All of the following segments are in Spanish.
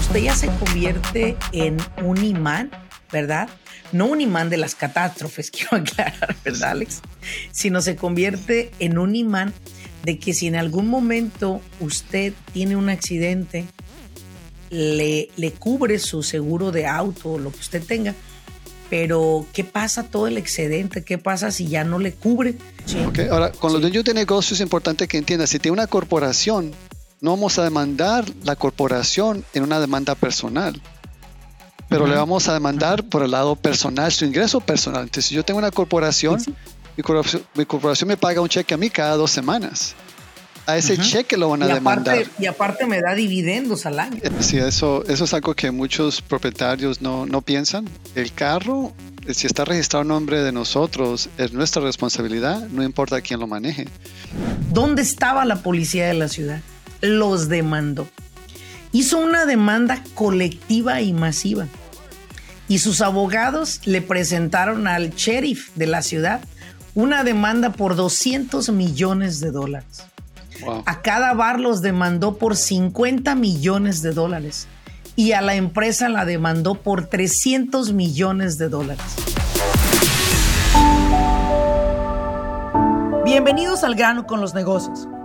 usted ya se convierte en un imán, ¿verdad? No un imán de las catástrofes, quiero aclarar, ¿verdad, Alex? Sino se convierte en un imán de que si en algún momento usted tiene un accidente, le, le cubre su seguro de auto o lo que usted tenga, pero ¿qué pasa todo el excedente? ¿Qué pasa si ya no le cubre? ahora, con los dueños de negocios es importante que entienda, si tiene una corporación, no vamos a demandar la corporación en una demanda personal, pero le vamos a demandar por el lado personal, su ingreso personal. Entonces, si yo tengo una corporación, Mi, corporación me paga un cheque a mí cada dos semanas. A ese cheque lo van a demandar. y aparte me da dividendos al año. Eh, sí, eso, eso es algo que muchos propietarios no, no piensan. El carro si está registrado en nombre de nosotros, es nuestra responsabilidad, no importa quién lo maneje. ¿Dónde estaba la policía de la ciudad? Los demandó. Hizo una demanda colectiva y masiva. Y sus abogados le presentaron al sheriff de la ciudad una demanda por 200 millones de dólares. A cada bar los demandó por 50 millones de dólares. Y a la empresa la demandó por 300 millones de dólares. Bienvenidos al grano con los negocios.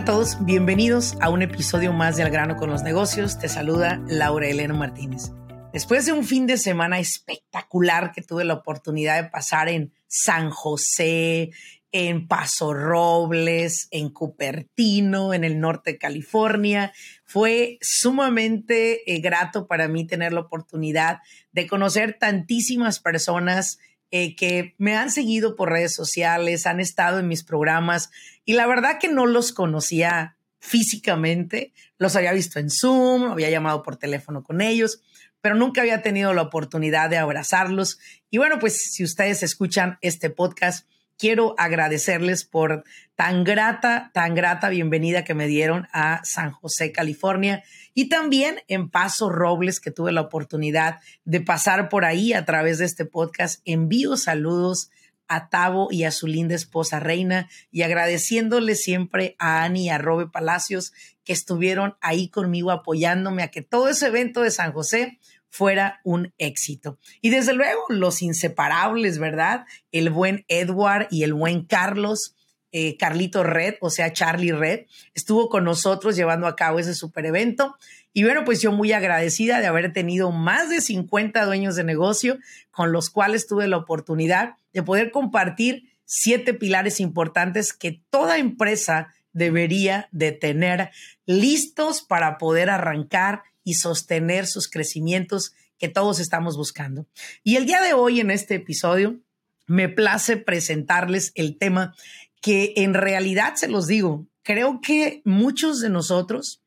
A todos, bienvenidos a un episodio más de Al grano con los negocios. Te saluda Laura Elena Martínez. Después de un fin de semana espectacular que tuve la oportunidad de pasar en San José, en Paso Robles, en Cupertino, en el norte de California. Fue sumamente eh, grato para mí tener la oportunidad de conocer tantísimas personas eh, que me han seguido por redes sociales, han estado en mis programas y la verdad que no los conocía físicamente, los había visto en Zoom, había llamado por teléfono con ellos, pero nunca había tenido la oportunidad de abrazarlos. Y bueno, pues si ustedes escuchan este podcast, quiero agradecerles por tan grata, tan grata bienvenida que me dieron a San José, California y también en Paso Robles, que tuve la oportunidad de pasar por ahí a través de este podcast. Envío saludos a Tavo y a su linda esposa Reina y agradeciéndole siempre a Ani y a Robe Palacios que estuvieron ahí conmigo apoyándome a que todo ese evento de San José fuera un éxito. Y desde luego los inseparables, ¿verdad? El buen Edward y el buen Carlos. Eh, Carlito Red, o sea, Charlie Red, estuvo con nosotros llevando a cabo ese super evento. Y bueno, pues yo muy agradecida de haber tenido más de 50 dueños de negocio con los cuales tuve la oportunidad de poder compartir siete pilares importantes que toda empresa debería de tener listos para poder arrancar y sostener sus crecimientos que todos estamos buscando. Y el día de hoy en este episodio me place presentarles el tema que en realidad se los digo, creo que muchos de nosotros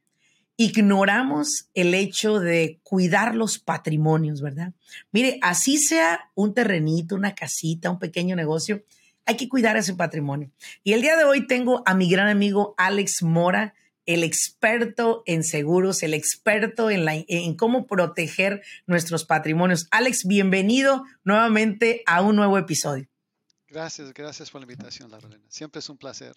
ignoramos el hecho de cuidar los patrimonios, ¿verdad? Mire, así sea un terrenito, una casita, un pequeño negocio, hay que cuidar ese patrimonio. Y el día de hoy tengo a mi gran amigo Alex Mora, el experto en seguros, el experto en, la, en cómo proteger nuestros patrimonios. Alex, bienvenido nuevamente a un nuevo episodio. Gracias, gracias por la invitación, Larolena. Siempre es un placer.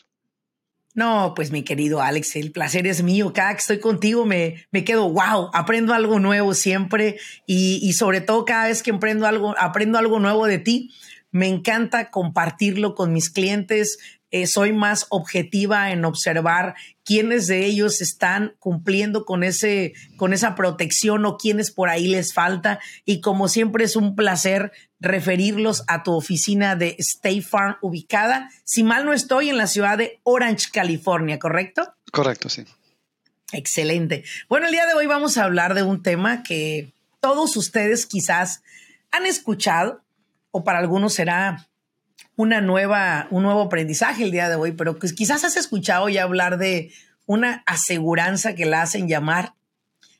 No, pues mi querido Alex, el placer es mío. Cada que estoy contigo me, me quedo, wow, aprendo algo nuevo siempre y, y sobre todo cada vez que algo, aprendo algo nuevo de ti, me encanta compartirlo con mis clientes, eh, soy más objetiva en observar quiénes de ellos están cumpliendo con, ese, con esa protección o quiénes por ahí les falta. Y como siempre es un placer referirlos a tu oficina de State Farm ubicada, si mal no estoy, en la ciudad de Orange, California, ¿correcto? Correcto, sí. Excelente. Bueno, el día de hoy vamos a hablar de un tema que todos ustedes quizás han escuchado o para algunos será una nueva, un nuevo aprendizaje el día de hoy, pero pues quizás has escuchado ya hablar de una aseguranza que la hacen llamar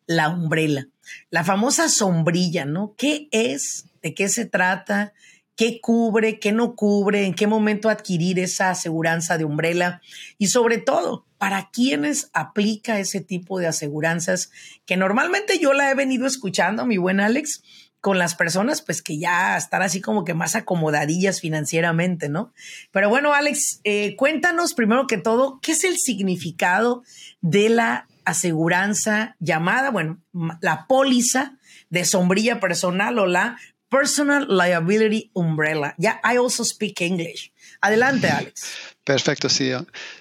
la umbrella, la famosa sombrilla, ¿no? ¿Qué es? ¿De qué se trata? ¿Qué cubre? ¿Qué no cubre? ¿En qué momento adquirir esa aseguranza de umbrella? Y sobre todo, ¿para quiénes aplica ese tipo de aseguranzas que normalmente yo la he venido escuchando, mi buen Alex? Con las personas, pues que ya están así como que más acomodadillas financieramente, ¿no? Pero bueno, Alex, eh, cuéntanos primero que todo, ¿qué es el significado de la aseguranza llamada, bueno, la póliza de sombrilla personal o la Personal Liability Umbrella? Ya, I also speak English. Adelante, Alex. Perfecto, sí.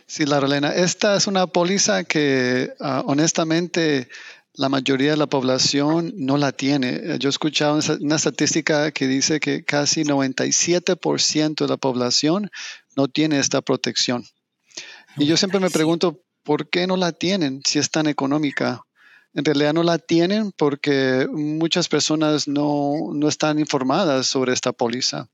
Sí, la Rolena. Esta es una póliza que ah, honestamente la mayoría de la población no la tiene. Yo he escuchado una estadística que dice que casi 97% de la población no tiene esta protección. Y yo siempre me pregunto, ¿por qué no la tienen si es tan económica? En realidad no la tienen porque muchas personas no, no están informadas sobre esta póliza.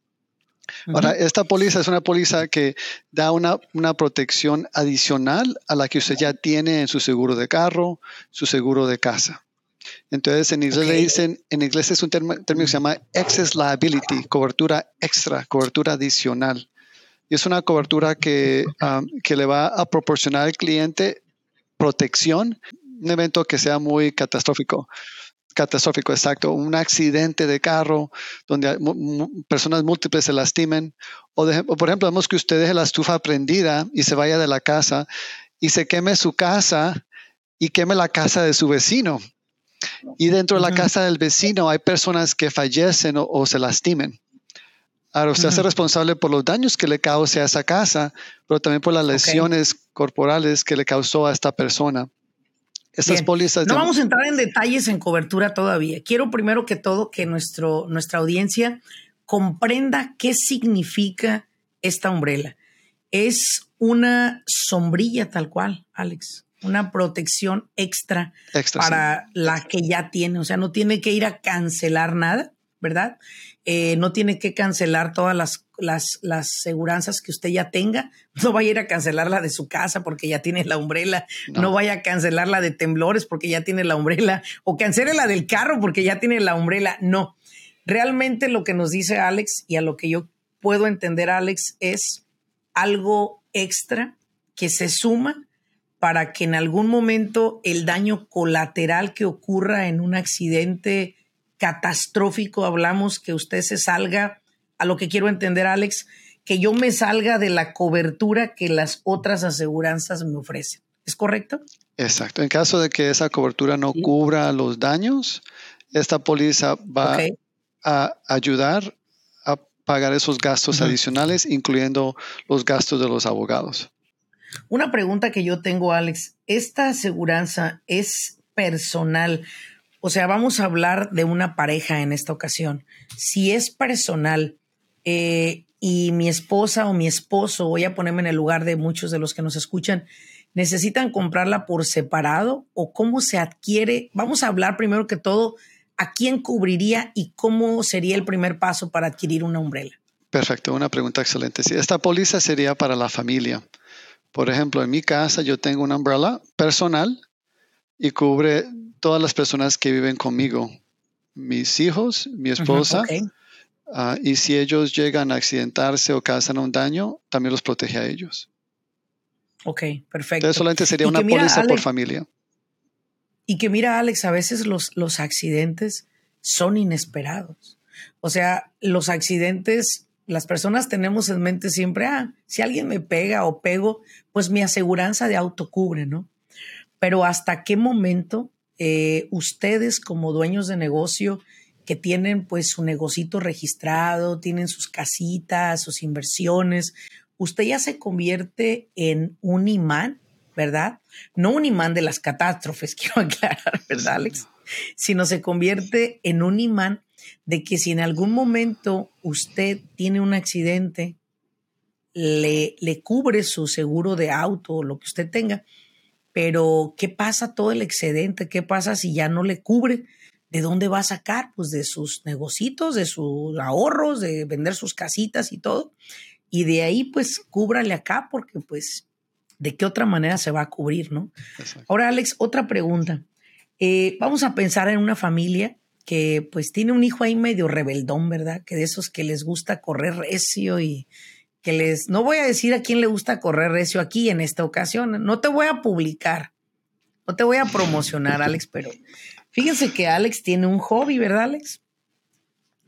Ahora, esta póliza es una póliza que da una, protección adicional a la que usted ya tiene en su seguro de carro, su seguro de casa. Entonces, en inglés le dicen, en inglés es un término, que se llama excess liability, cobertura extra, cobertura adicional. Y es una cobertura que, um, que le va a proporcionar al cliente protección, un evento que sea muy catastrófico catastrófico, exacto, un accidente de carro donde personas múltiples se lastimen, o, por ejemplo, vemos que usted deje la estufa prendida y se vaya de la casa y se queme su casa y queme la casa de su vecino. Y dentro de la casa del vecino hay personas que fallecen o, se lastimen. Ahora, usted es responsable por los daños que le cause a esa casa, pero también por las lesiones corporales que le causó a esta persona. No vamos a entrar en detalles en cobertura todavía. Quiero primero que todo que nuestro, nuestra audiencia comprenda qué significa esta umbrella. Es una sombrilla tal cual, Alex. Una protección extra, para la que ya tiene. O sea, no tiene que ir a cancelar nada, ¿verdad? Eh, no tiene que cancelar todas las, las, las seguranzas que usted ya tenga. No vaya a ir a cancelar la de su casa porque ya tiene la umbrela. No. vaya a cancelar la de temblores porque ya tiene la umbrela. O cancele la del carro porque ya tiene la umbrela. No. Realmente lo que nos dice Alex y a lo que yo puedo entender, Alex, es algo extra que se suma para que en algún momento el daño colateral que ocurra en un accidente catastrófico hablamos que usted se salga, a lo que quiero entender, Alex, que yo me salga de la cobertura que las otras aseguranzas me ofrecen. ¿Es correcto? Exacto. En caso de que esa cobertura no cubra los daños, esta póliza va a ayudar a pagar esos gastos adicionales, incluyendo los gastos de los abogados. Una pregunta que yo tengo, Alex, ¿esta aseguranza es personal? O sea, vamos a hablar de una pareja en esta ocasión. Si es personal eh, y mi esposa o mi esposo, voy a ponerme en el lugar de muchos de los que nos escuchan, necesitan comprarla por separado o cómo se adquiere. Vamos a hablar primero que todo a quién cubriría y cómo sería el primer paso para adquirir una umbrella. Perfecto, una pregunta excelente. Sí, esta póliza sería para la familia. Por ejemplo, en mi casa yo tengo una umbrella personal y cubre todas las personas que viven conmigo, mis hijos, mi esposa. Ah, y si ellos llegan a accidentarse o causan un daño, también los protege a ellos. Ok, perfecto. Entonces solamente sería una póliza por familia. Y que mira, Alex, a veces los, los accidentes son inesperados. O sea, los accidentes, las personas tenemos en mente siempre, ah, si alguien me pega o pego, pues mi aseguranza de auto cubre, ¿no? pero hasta qué momento eh, ustedes como dueños de negocio que tienen pues su negocito registrado, tienen sus casitas, sus inversiones, usted ya se convierte en un imán, ¿verdad? No un imán de las catástrofes, quiero aclarar, ¿verdad, Alex? Sino se convierte en un imán de que si en algún momento usted tiene un accidente, le, le cubre su seguro de auto o lo que usted tenga, pero, ¿qué pasa todo el excedente? ¿Qué pasa si ya no le cubre? ¿De dónde va a sacar? Pues de sus negocios, de sus ahorros, de vender sus casitas y todo. y de ahí pues cúbrale acá porque pues de qué otra manera se va a cubrir, ¿no? Ahora, Alex, otra pregunta. Eh, vamos a pensar en una familia que pues tiene un hijo ahí medio rebeldón, ¿verdad? Que de esos que les gusta correr recio y que les... No voy a decir a quién le gusta correr recio aquí en esta ocasión, no te voy a publicar, no te voy a promocionar, Alex, pero fíjense que Alex tiene un hobby, ¿verdad, Alex?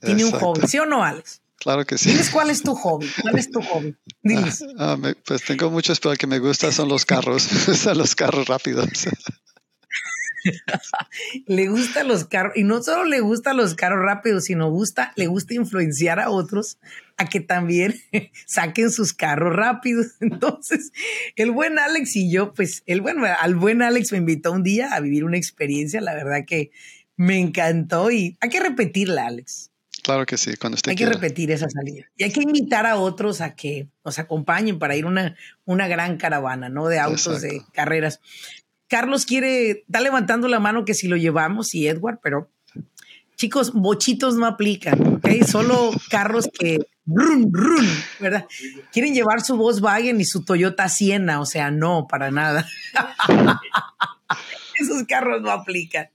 Tiene un hobby, ¿sí o no, Alex? Claro que sí. Diles cuál es tu hobby. ¿Cuál es tu hobby? Diles. Ah, ah, pues tengo muchos, pero el que me gusta son los carros. los carros rápidos. le gustan los carros y no solo le gustan los carros rápidos, sino gusta, le gusta influenciar a otros a que también saquen sus carros rápidos. Entonces, el buen Alex y yo, pues, el buen, al buen Alex me invitó un día a vivir una experiencia, la verdad que me encantó y hay que repetirla, Alex. Claro que sí, cuando esté Hay que repetir esa salida. Y hay que invitar a otros a que nos acompañen para ir una, una gran caravana, ¿no? De autos, de carreras. Carlos quiere, está levantando la mano que si lo llevamos y Edward, pero chicos, bochitos no aplican, ¿ok? Solo carros que run, run, ¿verdad? Quieren llevar su Volkswagen y su Toyota Siena, o sea, no, para nada. Esos carros no aplican,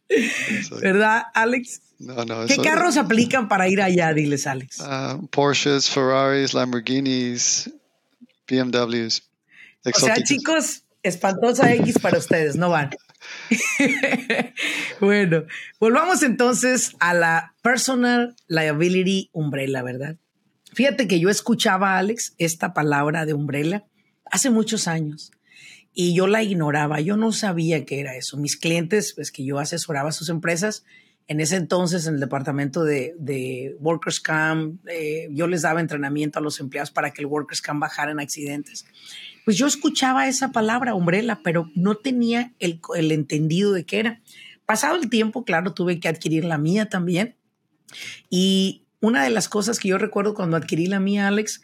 ¿verdad, Alex? No, no, ¿Qué carros aplican para ir allá? Diles, Alex. Uh, Porsches, Ferraris, Lamborghinis, BMWs. O sea, chicos, espantosa X para ustedes, no van. bueno, volvamos entonces a la Personal Liability Umbrella, ¿verdad? Fíjate que yo escuchaba, Alex, esta palabra de umbrella hace muchos años y yo la ignoraba, yo no sabía qué era eso. Mis clientes, pues que yo asesoraba a sus empresas, en ese entonces en el departamento de, Workers Camp, eh, yo les daba entrenamiento a los empleados para que el Workers Camp bajara en accidentes pues yo escuchaba esa palabra, umbrella, pero no tenía el, entendido de qué era. Pasado el tiempo, claro, tuve que adquirir la mía también. Y una de las cosas que yo recuerdo cuando adquirí la mía, Alex,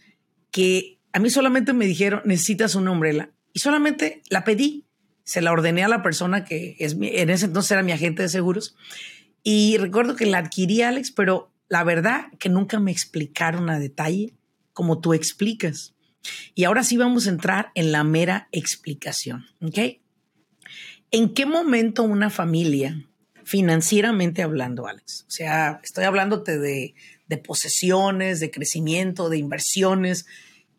que a mí solamente me dijeron, necesitas una umbrella. Y solamente la pedí, se la ordené a la persona que es en ese entonces era mi agente de seguros. Y recuerdo que la adquirí, Alex, pero la verdad que nunca me explicaron a detalle como tú explicas. Y ahora sí vamos a entrar en la mera explicación. ¿En qué momento una familia, financieramente hablando, Alex? O sea, estoy hablándote de, de posesiones, de crecimiento, de inversiones.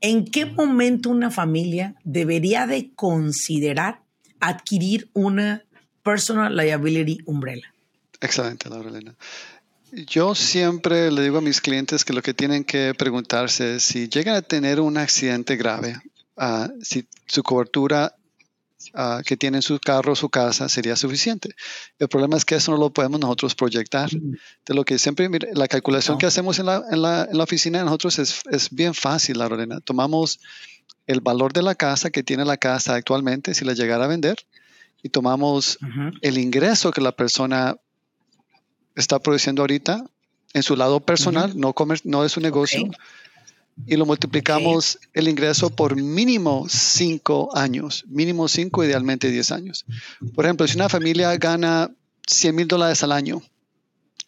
¿En qué momento una familia debería de considerar adquirir una personal liability umbrella? Excelente, Laura Elena. Yo siempre le digo a mis clientes que lo que tienen que preguntarse es si llegan a tener un accidente grave, ah, si su cobertura ah, que tiene en su carro o su casa sería suficiente. El problema es que eso no lo podemos nosotros proyectar. De lo que siempre, la calculación que hacemos en la, en, la, en la, oficina de nosotros es, es bien fácil, la Lorena. Tomamos el valor de la casa que tiene la casa actualmente, si la llegara a vender, y tomamos el ingreso que la persona está produciendo ahorita en su lado personal, no, comer, no de su negocio, y lo multiplicamos el ingreso por mínimo cinco años, mínimo cinco, idealmente diez años. Por ejemplo, si una familia gana 100 mil dólares al año,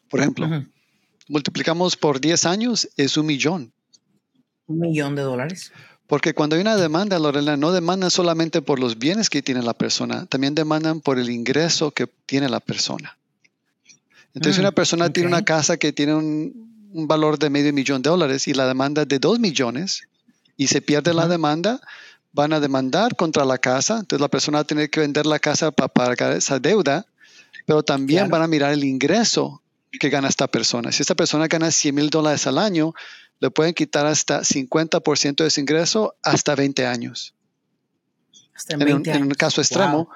por ejemplo, multiplicamos por 10 años, es un millón. Un millón de dólares. Porque cuando hay una demanda, Lorena, no demandan solamente por los bienes que tiene la persona, también demandan por el ingreso que tiene la persona. Entonces, una mm, persona tiene una casa que tiene un, valor de medio millón de dólares y la demanda es de dos millones y se pierde la demanda, van a demandar contra la casa. Entonces, la persona va a tener que vender la casa para pagar esa deuda, pero también van a mirar el ingreso que gana esta persona. Si esta persona gana 100 mil dólares al año, le pueden quitar hasta 50% de ese ingreso hasta 20 años. Hasta en, 20 en, un, caso extremo.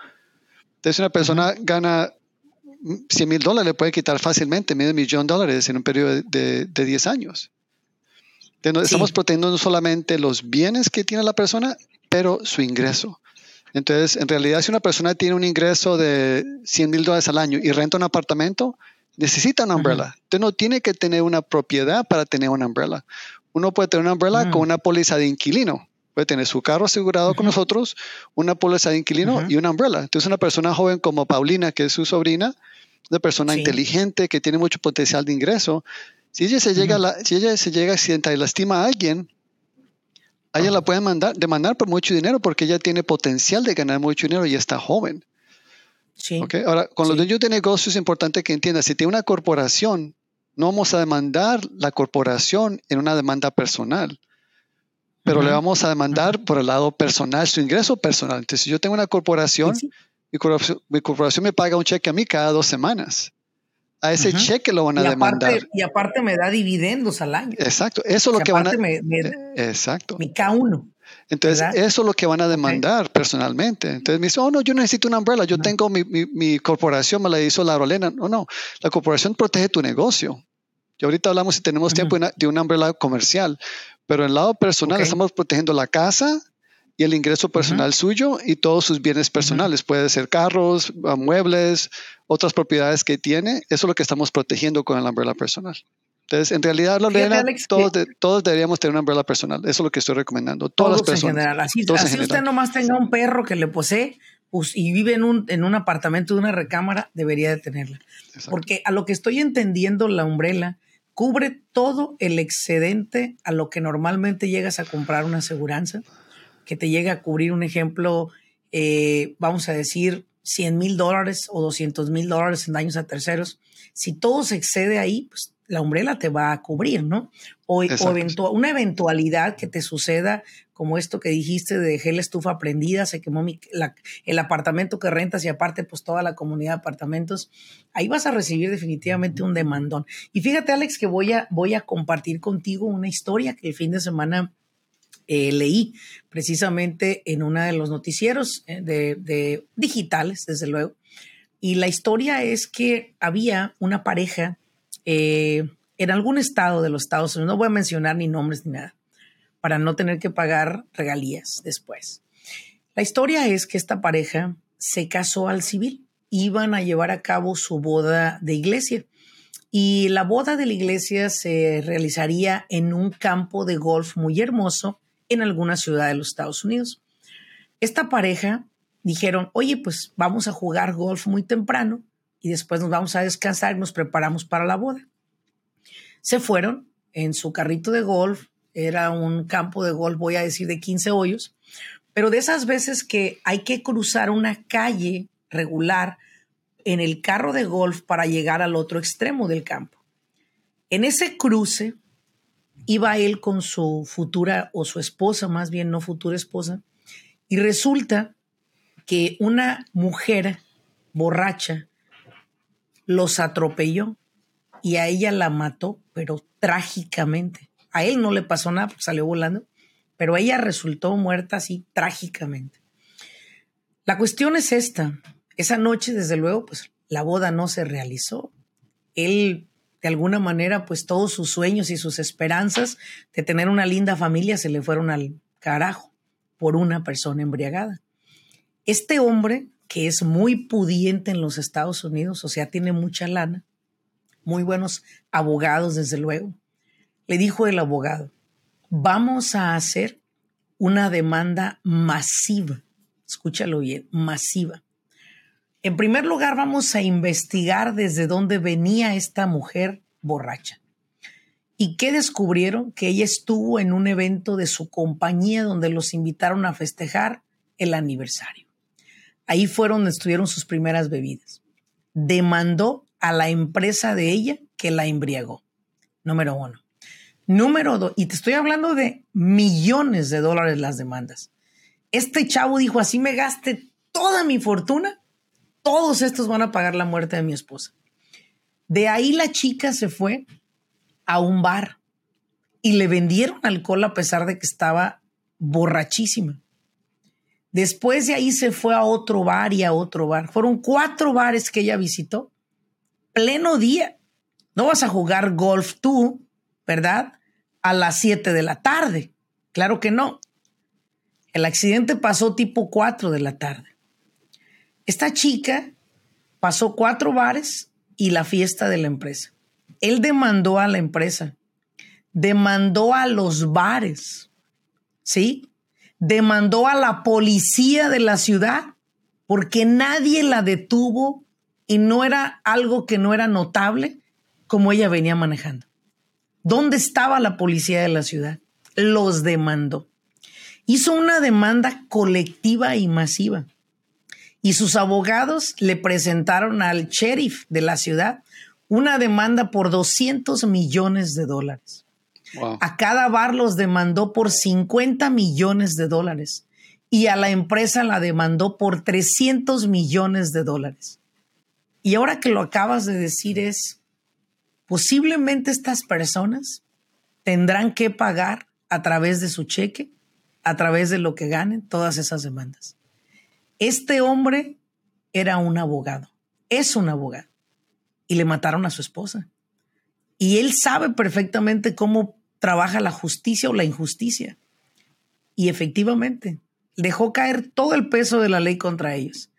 Entonces, una persona gana 100 mil dólares le puede quitar fácilmente medio millón de dólares en un periodo de, de 10 años. Estamos protegiendo no solamente los bienes que tiene la persona, pero su ingreso. Entonces, en realidad, si una persona tiene un ingreso de 100 mil dólares al año y renta un apartamento, necesita una umbrella. Usted no tiene que tener una propiedad para tener una umbrella. Uno puede tener una umbrella con una póliza de inquilino. Puede tener su carro asegurado con nosotros, una póliza de inquilino y una umbrella. Entonces, una persona joven como Paulina, que es su sobrina, una persona inteligente que tiene mucho potencial de ingreso, si ella se llega, a si ella se llega a accidentar y lastima a alguien, A ella la pueden mandar, demandar por mucho dinero porque ella tiene potencial de ganar mucho dinero y está joven. Sí. Ahora, con los dueños de negocios es importante que entiendas, si tiene una corporación, no vamos a demandar la corporación en una demanda personal, pero le vamos a demandar por el lado personal, su ingreso personal. Entonces, si yo tengo una corporación, Mi, corporación me paga un cheque a mí cada dos semanas. A ese cheque lo van a demandar. Y aparte me da dividendos al año. Exacto, eso es lo que van a... Me, exacto. Mi K1. Entonces, eso es lo que van a demandar personalmente. Entonces me dice, oh, no, yo necesito una umbrella, yo tengo mi, mi, corporación, me la hizo la Rolena. No, no, la corporación protege tu negocio. Y ahorita hablamos si tenemos tiempo de una umbrella comercial, pero en el lado personal estamos protegiendo la casa y el ingreso personal suyo y todos sus bienes personales. Puede ser carros, ah, muebles, otras propiedades que tiene. Eso es lo que estamos protegiendo con el umbrella personal. Entonces, en realidad, Lorena, todos, todos, deberíamos tener una umbrella personal. Eso es lo que estoy recomendando. Todas las personas. En general. Así, así usted nomás tenga un perro que le posee pues, y vive en un, en un apartamento de una recámara, debería de tenerla. Porque a lo que estoy entendiendo, la umbrella cubre todo el excedente a lo que normalmente llegas a comprar una aseguranza, que te llega a cubrir un ejemplo, eh, vamos a decir, 100 mil dólares o 200 mil dólares en daños a terceros. Si todo se excede ahí, pues la umbrella te va a cubrir, ¿no? O, una eventualidad que te suceda, como esto que dijiste de dejé la estufa prendida, se quemó el apartamento que rentas y aparte pues toda la comunidad de apartamentos, ahí vas a recibir definitivamente un demandón. Y fíjate Alex que voy a, voy a compartir contigo una historia que el fin de semana eh, leí precisamente en uno de los noticieros eh, de digitales, desde luego. Y la historia es que había una pareja eh, en algún estado de los Estados Unidos, no voy a mencionar ni nombres ni nada, para no tener que pagar regalías después. La historia es que esta pareja se casó al civil, iban a llevar a cabo su boda de iglesia y la boda de la iglesia se realizaría en un campo de golf muy hermoso en alguna ciudad de los Estados Unidos. Esta pareja dijeron, oye, pues vamos a jugar golf muy temprano y después nos vamos a descansar y nos preparamos para la boda. Se fueron en su carrito de golf, era un campo de golf, voy a decir, de 15 hoyos, pero de esas veces que hay que cruzar una calle regular en el carro de golf para llegar al otro extremo del campo. En ese cruce iba él con su futura o su esposa, más bien no futura esposa, y resulta que una mujer borracha los atropelló y a ella la mató, pero trágicamente. A él no le pasó nada porque salió volando, pero ella resultó muerta así trágicamente. La cuestión es esta. Esa noche, desde luego, pues la boda no se realizó. Él, de alguna manera, pues todos sus sueños y sus esperanzas de tener una linda familia se le fueron al carajo por una persona embriagada. Este hombre que es muy pudiente en los Estados Unidos, o sea, tiene mucha lana, muy buenos abogados, desde luego. Le dijo el abogado, vamos a hacer una demanda masiva, escúchalo bien, masiva. En primer lugar, vamos a investigar desde dónde venía esta mujer borracha. ¿Y qué descubrieron? Que ella estuvo en un evento de su compañía donde los invitaron a festejar el aniversario. Ahí fueron donde estuvieron sus primeras bebidas. Demandó a la empresa de ella que la embriagó. Número uno. Número dos, y te estoy hablando de millones de dólares las demandas. Este chavo dijo, así me gaste toda mi fortuna, todos estos van a pagar la muerte de mi esposa. De ahí la chica se fue a un bar y le vendieron alcohol a pesar de que estaba borrachísima. Después de ahí se fue a otro bar y a otro bar. Fueron cuatro bares que ella visitó. Pleno día. No vas a jugar golf tú, ¿verdad? A las 7 de la tarde. Claro que no. El accidente pasó tipo 4 de la tarde. Esta chica pasó cuatro bares y la fiesta de la empresa. Él demandó a la empresa, demandó a los bares, ¿sí? demandó a la policía de la ciudad porque nadie la detuvo y no era algo que no era notable como ella venía manejando. ¿Dónde estaba la policía de la ciudad? Los demandó. hizo una demanda colectiva y masiva. Y sus abogados le presentaron al sheriff de la ciudad una demanda por 200 millones de dólares. A cada bar los demandó por 50 millones de dólares y a la empresa la demandó por 300 millones de dólares. Y ahora que lo acabas de decir es, posiblemente estas personas tendrán que pagar a través de su cheque, a través de lo que ganen, todas esas demandas. Este hombre era un abogado, es un abogado, y le mataron a su esposa. Y él sabe perfectamente cómo trabaja la justicia o la injusticia. Y efectivamente, dejó caer todo el peso de la ley contra ellos.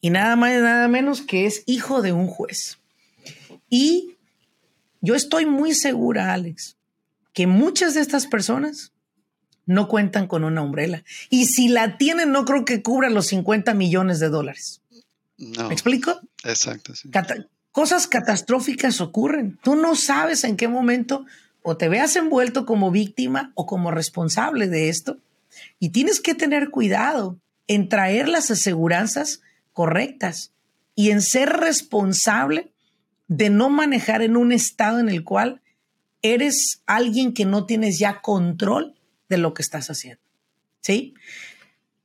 Y nada más y nada menos que es hijo de un juez. Y yo estoy muy segura, Alex, que muchas de estas personas no cuentan con una umbrella. Y si la tienen, no creo que cubra los 50 millones de dólares. ¿Me explico? Exacto. cosas catastróficas ocurren. Tú no sabes en qué momento o te veas envuelto como víctima o como responsable de esto. Y tienes que tener cuidado en traer las aseguranzas correctas y en ser responsable de no manejar en un estado en el cual eres alguien que no tienes ya control de lo que estás haciendo. ¿Sí?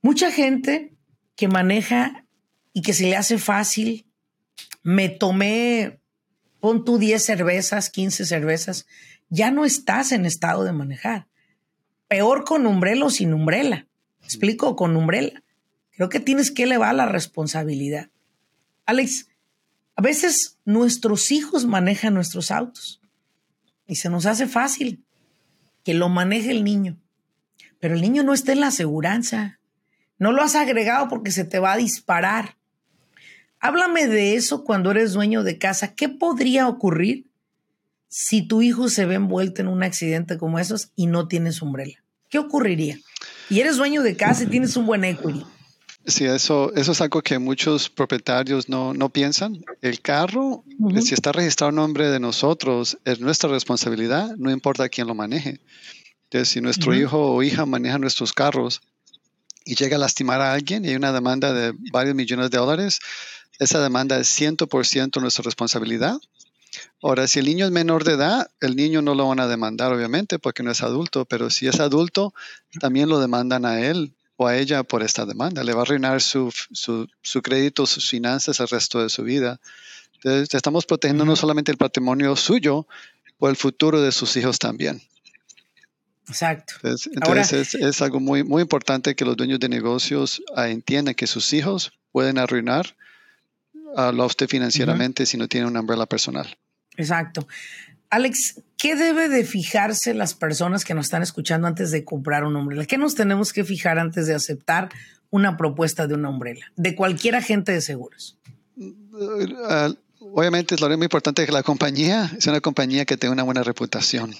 Mucha gente que maneja y que se le hace fácil, me tomé, pon tú 10 cervezas, 15 cervezas, ya no estás en estado de manejar. Peor con umbrela o sin umbrela. explico? Con umbrela. Creo que tienes que elevar la responsabilidad. Alex, a veces nuestros hijos manejan nuestros autos y se nos hace fácil que lo maneje el niño. Pero el niño no está en la aseguranza. No lo has agregado porque se te va a disparar. Háblame de eso cuando eres dueño de casa. ¿Qué podría ocurrir si tu hijo se ve envuelto en un accidente como esos y no tienes umbrella? ¿Qué ocurriría? Y eres dueño de casa y tienes un buen equity. Sí, eso, eso es algo que muchos propietarios no, no piensan. El carro, si está registrado en nombre de nosotros, es nuestra responsabilidad, no importa quién lo maneje. Entonces, si nuestro hijo o hija maneja nuestros carros y llega a lastimar a alguien y hay una demanda de varios millones de dólares, esa demanda es 100% nuestra responsabilidad Ahora, si el niño es menor de edad, el niño no lo van a demandar, obviamente, porque no es adulto, pero si es adulto, también lo demandan a él o a ella por esta demanda. Le va a arruinar su, su, crédito, sus finanzas el resto de su vida. Entonces, estamos protegiendo no solamente el patrimonio suyo, o el futuro de sus hijos también. Exacto. Entonces, es, algo muy, muy importante que los dueños de negocios ah, entiendan que sus hijos pueden arruinar a usted financieramente si no tiene una umbrella personal. Exacto. Alex, ¿qué debe de fijarse las personas que nos están escuchando antes de comprar una umbrella? ¿Qué nos tenemos que fijar antes de aceptar una propuesta de una umbrella de cualquier agente de seguros? Uh, obviamente es lo muy importante que la compañía es una compañía que tenga una buena reputación.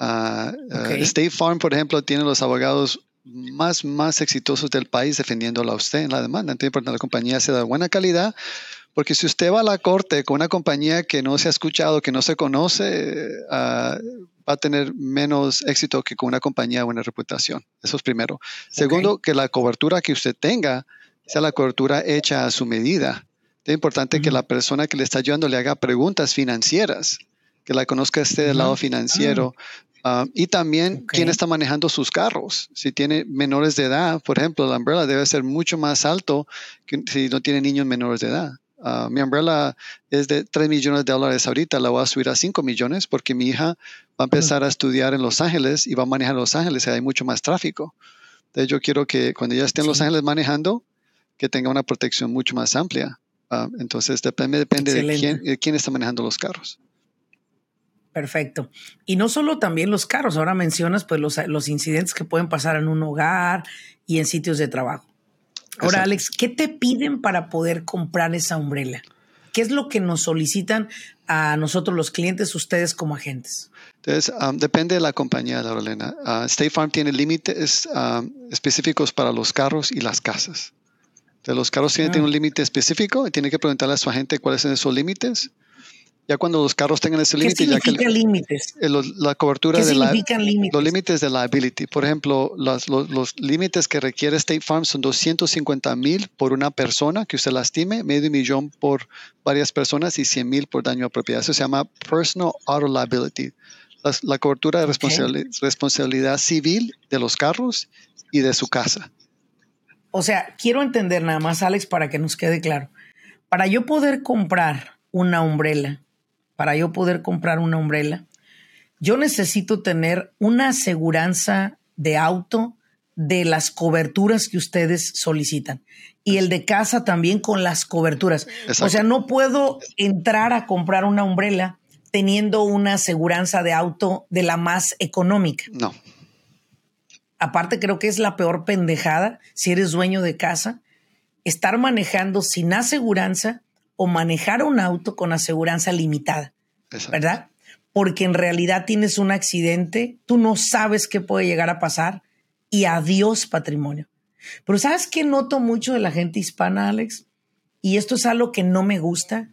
Uh, uh, State Farm, por ejemplo, tiene los abogados más, más exitosos del país defendiéndolo a usted en la demanda. Entonces, importante que la compañía sea de buena calidad, porque si usted va a la corte con una compañía que no se ha escuchado, que no se conoce, ah, va a tener menos éxito que con una compañía de buena reputación. Eso es primero. Segundo, que la cobertura que usted tenga sea la cobertura hecha a su medida. Es importante que la persona que le está ayudando le haga preguntas financieras, que la conozca este del lado financiero, ah. Y también quién está manejando sus carros. Si tiene menores de edad, por ejemplo, la umbrella debe ser mucho más alto que si no tiene niños menores de edad. Ah, mi umbrella es de 3 millones de dólares ahorita, la voy a subir a 5 millones porque mi hija va a empezar a estudiar en Los Ángeles y va a manejar en Los Ángeles y hay mucho más tráfico. Entonces yo quiero que cuando ella esté en Los Ángeles manejando, que tenga una protección mucho más amplia. Ah, entonces depende, depende de quién, de quién está manejando los carros. Perfecto. Y no solo también los carros, ahora mencionas pues los, los incidentes que pueden pasar en un hogar y en sitios de trabajo. Ahora, Alex, ¿qué te piden para poder comprar esa umbrella? ¿Qué es lo que nos solicitan a nosotros los clientes, ustedes como agentes? Entonces, um, depende de la compañía, Laurelena. Uh, State Farm tiene límites um, específicos para los carros y las casas. Entonces, los carros tienen, tienen ah. un límite específico y tiene que preguntarle a su agente cuáles son esos límites Ya cuando los carros tengan ese límite, ya que límites? Eh, la cobertura de la, límites? los límites de liability. Por ejemplo, los, los, límites que requiere State Farm son 250 mil por una persona que usted lastime, medio millón por varias personas y 100 mil por daño a propiedad. Eso se llama Personal Auto Liability. La, cobertura de responsabilidad, responsabilidad civil de los carros y de su casa. O sea, quiero entender nada más, Alex, para que nos quede claro. Para yo poder comprar una umbrella, para yo poder comprar una umbrella, yo necesito tener una aseguranza de auto de las coberturas que ustedes solicitan y el de casa también con las coberturas. O sea, no puedo entrar a comprar una umbrella teniendo una aseguranza de auto de la más económica. No. Aparte creo que es la peor pendejada si eres dueño de casa, estar manejando sin aseguranza o manejar un auto con aseguranza limitada, ¿verdad? Porque en realidad tienes un accidente, tú no sabes qué puede llegar a pasar y adiós patrimonio. Pero ¿sabes qué noto mucho de la gente hispana, Alex? Y esto es algo que no me gusta,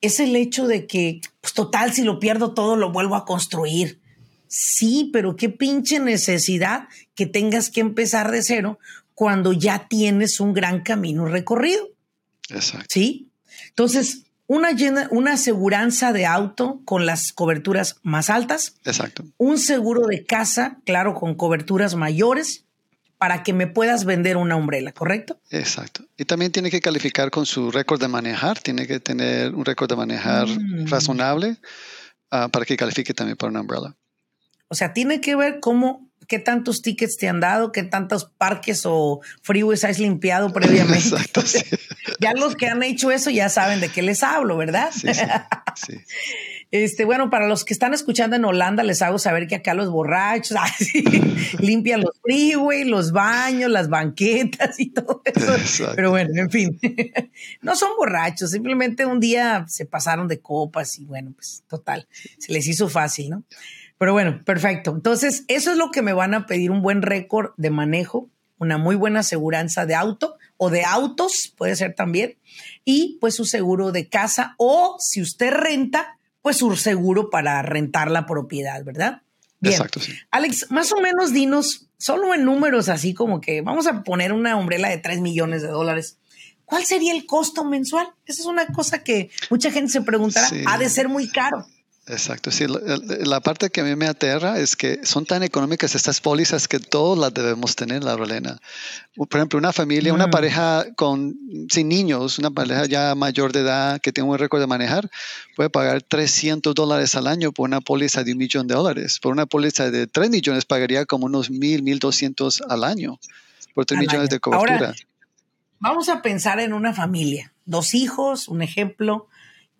es el hecho de que, pues total, si lo pierdo todo, lo vuelvo a construir. Sí, pero qué pinche necesidad que tengas que empezar de cero cuando ya tienes un gran camino recorrido. Exacto. Sí. Entonces, una, una aseguranza de auto con las coberturas más altas. Exacto. Un seguro de casa, claro, con coberturas mayores para que me puedas vender una umbrella, ¿correcto? Exacto. Y también tiene que calificar con su récord de manejar, tiene que tener un récord de manejar mm. razonable ah, para que califique también para una umbrella. O sea, tiene que ver cómo qué tantos tickets te han dado, qué tantos parques o freeways has limpiado previamente. Exacto, Ya los que han hecho eso ya saben de qué les hablo, ¿verdad? Sí, sí, Este, bueno, para los que están escuchando en Holanda, les hago saber que acá los borrachos limpian los freeways, los baños, las banquetas y todo eso. Pero bueno, en fin, no son borrachos, simplemente un día se pasaron de copas y bueno, pues total, se les hizo fácil, ¿no? Pero bueno, perfecto. Entonces, eso es lo que me van a pedir, un buen récord de manejo, una muy buena aseguranza de auto o de autos, puede ser también, y pues su seguro de casa o si usted renta, pues su seguro para rentar la propiedad, ¿verdad? Bien. Exacto, sí. Alex, más o menos dinos, solo en números así como que vamos a poner una umbrella de 3 millones de dólares. ¿Cuál sería el costo mensual? Esa es una cosa que mucha gente se preguntará. Ha de ser muy caro. Exacto, sí, la, parte que a mí me aterra es que son tan económicas estas pólizas que todos las debemos tener, la Rolena. Por ejemplo, una familia, una pareja con, sin niños, una pareja ya mayor de edad que tiene un récord de manejar, puede pagar 300 dólares al año por una póliza de un millón de dólares. Por una póliza de 3 millones pagaría como unos 1.000, 1.200 al año, por 3 millones de cobertura. vamos a pensar en una familia, dos hijos, un ejemplo.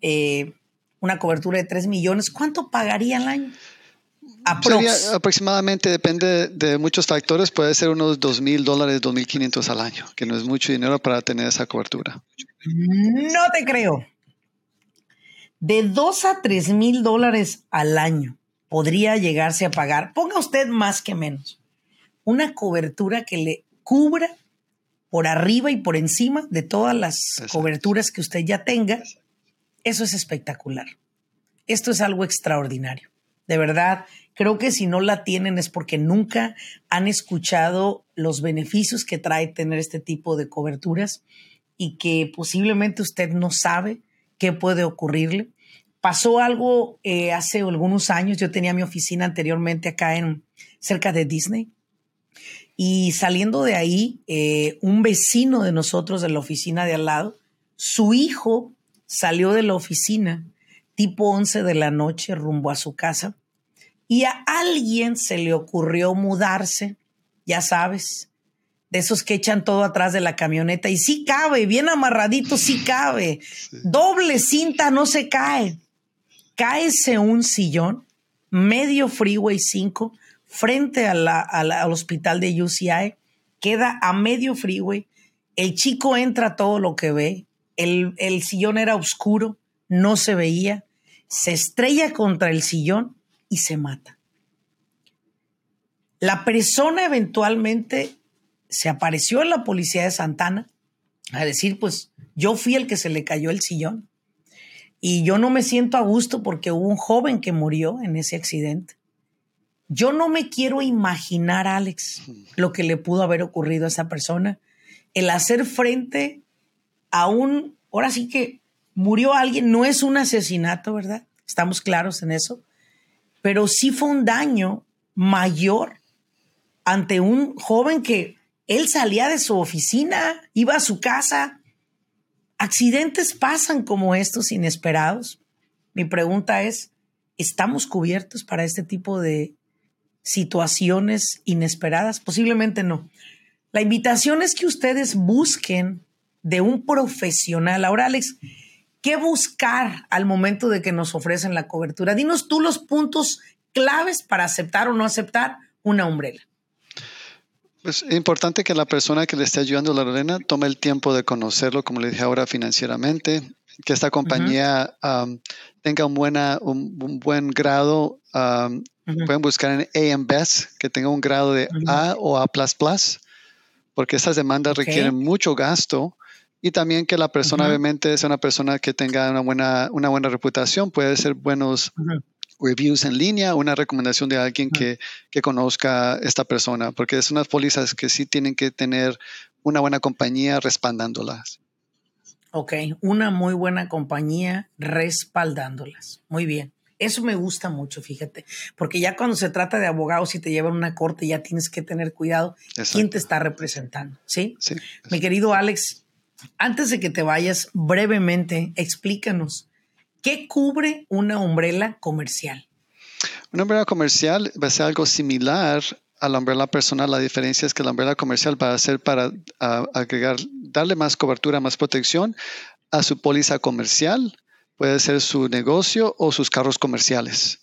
Eh, una cobertura de 3 millones, ¿cuánto pagaría al año? aproximadamente, depende de muchos factores, puede ser unos 2 mil dólares, 2.500 al año, que no es mucho dinero para tener esa cobertura. No te creo. De 2 a 3 mil dólares al año podría llegarse a pagar, ponga usted más que menos, una cobertura que le cubra por arriba y por encima de todas las coberturas que usted ya tenga eso es espectacular. Esto es algo extraordinario. De verdad, creo que si no la tienen es porque nunca han escuchado los beneficios que trae tener este tipo de coberturas y que posiblemente usted no sabe qué puede ocurrirle. Pasó algo eh, hace algunos años, yo tenía mi oficina anteriormente acá en cerca de Disney y saliendo de ahí, eh, un vecino de nosotros de la oficina de al lado, su hijo salió de la oficina tipo 11 de la noche rumbo a su casa y a alguien se le ocurrió mudarse, ya sabes, de esos que echan todo atrás de la camioneta y sí cabe, bien amarradito, sí cabe, doble cinta no se cae. Cáese un sillón, medio Freeway 5, frente al hospital de UCI, queda a medio Freeway, el chico entra todo lo que ve, el, sillón era oscuro, no se veía, se estrella contra el sillón y se mata. La persona eventualmente se apareció en la policía de Santana a decir, pues yo fui el que se le cayó el sillón. Y yo no me siento a gusto porque hubo un joven que murió en ese accidente. Yo no me quiero imaginar, Alex, lo que le pudo haber ocurrido a esa persona. El hacer frente a un, ahora sí que murió alguien, no es un asesinato, ¿verdad? Estamos claros en eso. Pero sí fue un daño mayor ante un joven que él salía de su oficina, iba a su casa. Accidentes pasan como estos inesperados. Mi pregunta es, ¿estamos cubiertos para este tipo de situaciones inesperadas? Posiblemente no. La invitación es que ustedes busquen de un profesional. Ahora, Alex, ¿qué buscar al momento de que nos ofrecen la cobertura? Dinos tú los puntos claves para aceptar o no aceptar una umbrella. Pues es importante que la persona que le esté ayudando a la Lorena tome el tiempo de conocerlo, como le dije ahora, financieramente, que esta compañía um, tenga un, buena, un, buen grado. Um, pueden buscar en AM Best que tenga un grado de A o A, porque estas demandas requieren mucho gasto y también que la persona, obviamente, sea una persona que tenga una buena, una buena reputación, puede ser buenos reviews en línea, una recomendación de alguien que, que conozca esta persona, porque es unas pólizas que sí tienen que tener una buena compañía respaldándolas. Ok, una muy buena compañía respaldándolas. Muy bien. Eso me gusta mucho, fíjate, porque ya cuando se trata de abogados y te llevan una corte, ya tienes que tener cuidado quién te está representando, ¿sí? Sí. Mi querido Alex, antes de que te vayas, brevemente explícanos ¿Qué cubre una umbrella comercial? Una umbrella comercial va a ser algo similar a la umbrella personal. La diferencia es que la umbrella comercial va a ser para agregar, darle más cobertura, más protección a su póliza comercial. Puede ser su negocio o sus carros comerciales.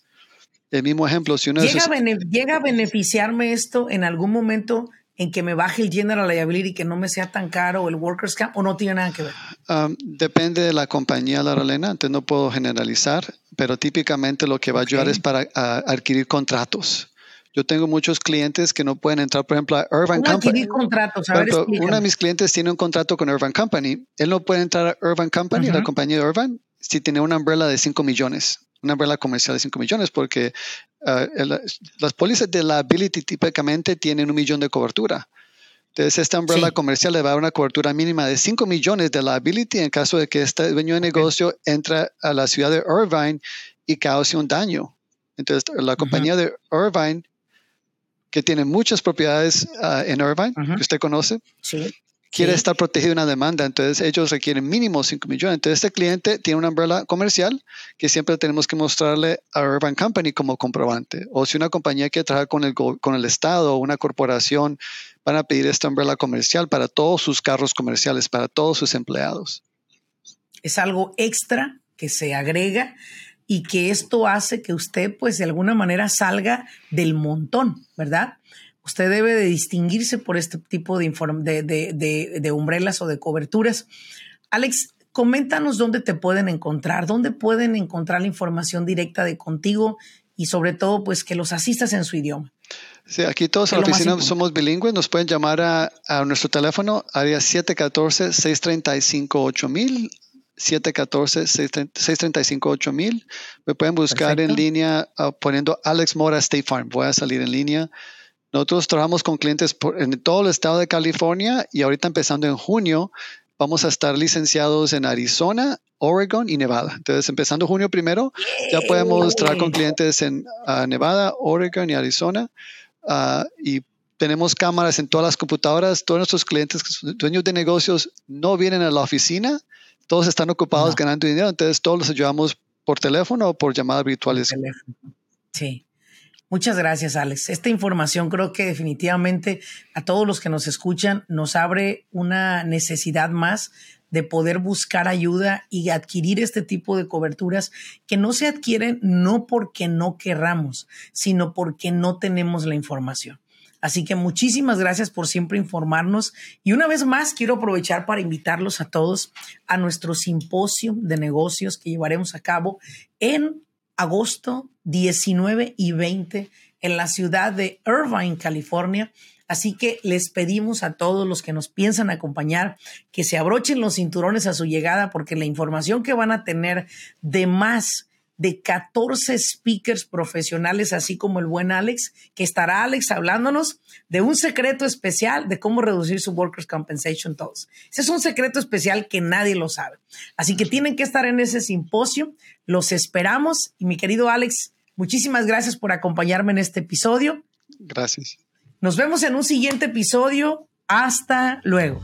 El mismo ejemplo, si uno ¿Llega, ¿Llega a beneficiarme esto en algún momento en que me baje el general liability y que no me sea tan caro el workers camp o no tiene nada que ver? Um, depende de la compañía, la Rolena, entonces no puedo generalizar, pero típicamente lo que va a ayudar es para adquirir contratos. Yo tengo muchos clientes que no pueden entrar, por ejemplo, a Irvine Company. contratos? A ver, uno de mis clientes tiene un contrato con Irvine Company. Él no puede entrar a Irvine Company, la compañía de Irvine, si tiene una umbrella de 5 millones una umbrella comercial de 5 millones, porque ah, las pólizas de liability típicamente tienen un millón de cobertura. Entonces, esta umbrella comercial le va a dar una cobertura mínima de 5 millones de liability en caso de que este dueño de negocio entre a la ciudad de Irvine y cause un daño. Entonces, la compañía de Irvine, que tiene muchas propiedades ah, en Irvine, que usted conoce, sí quiere estar protegido de una demanda, entonces ellos requieren mínimo 5 millones. Entonces este cliente tiene una umbrella comercial que siempre tenemos que mostrarle a Urban Company como comprobante. O si una compañía quiere trabajar con el, con el Estado o una corporación, van a pedir esta umbrella comercial para todos sus carros comerciales, para todos sus empleados. Es algo extra que se agrega y que esto hace que usted pues de alguna manera salga del montón, ¿verdad? Usted debe de distinguirse por este tipo de, de, de, umbrelas o de coberturas. Alex, coméntanos dónde te pueden encontrar, dónde pueden encontrar la información directa de contigo y sobre todo, pues que los asistas en su idioma. Sí, aquí todos en la oficina somos bilingües, nos pueden llamar a, nuestro teléfono, área 714-635-8000, 714-635-8000. Me pueden buscar en línea ah, poniendo Alex Mora State Farm, voy a salir en línea. Nosotros trabajamos con clientes en todo el estado de California y ahorita empezando en junio vamos a estar licenciados en Arizona, Oregon y Nevada. Entonces, empezando junio primero, ya podemos trabajar con clientes en ah, Nevada, Oregon y Arizona. Ah, y tenemos cámaras en todas las computadoras. Todos nuestros clientes, dueños de negocios, no vienen a la oficina. Todos están ocupados ganando dinero. Entonces, todos los ayudamos por teléfono o por llamadas virtuales. Sí. Muchas gracias, Alex. Esta información creo que definitivamente a todos los que nos escuchan nos abre una necesidad más de poder buscar ayuda y adquirir este tipo de coberturas que no se adquieren no porque no querramos, sino porque no tenemos la información. Así que muchísimas gracias por siempre informarnos y una vez más quiero aprovechar para invitarlos a todos a nuestro simposio de negocios que llevaremos a cabo en agosto 19 y 20 en la ciudad de Irvine, California. Así que les pedimos a todos los que nos piensan acompañar que se abrochen los cinturones a su llegada porque la información que van a tener de más de 14 speakers profesionales, así como el buen Alex, que estará Alex hablándonos de un secreto especial de cómo reducir su Workers' Compensation Tolls. Ese es un secreto especial que nadie lo sabe. Así que tienen que estar en ese simposio. Los esperamos. Y mi querido Alex, muchísimas gracias por acompañarme en este episodio. Gracias. Nos vemos en un siguiente episodio. Hasta luego.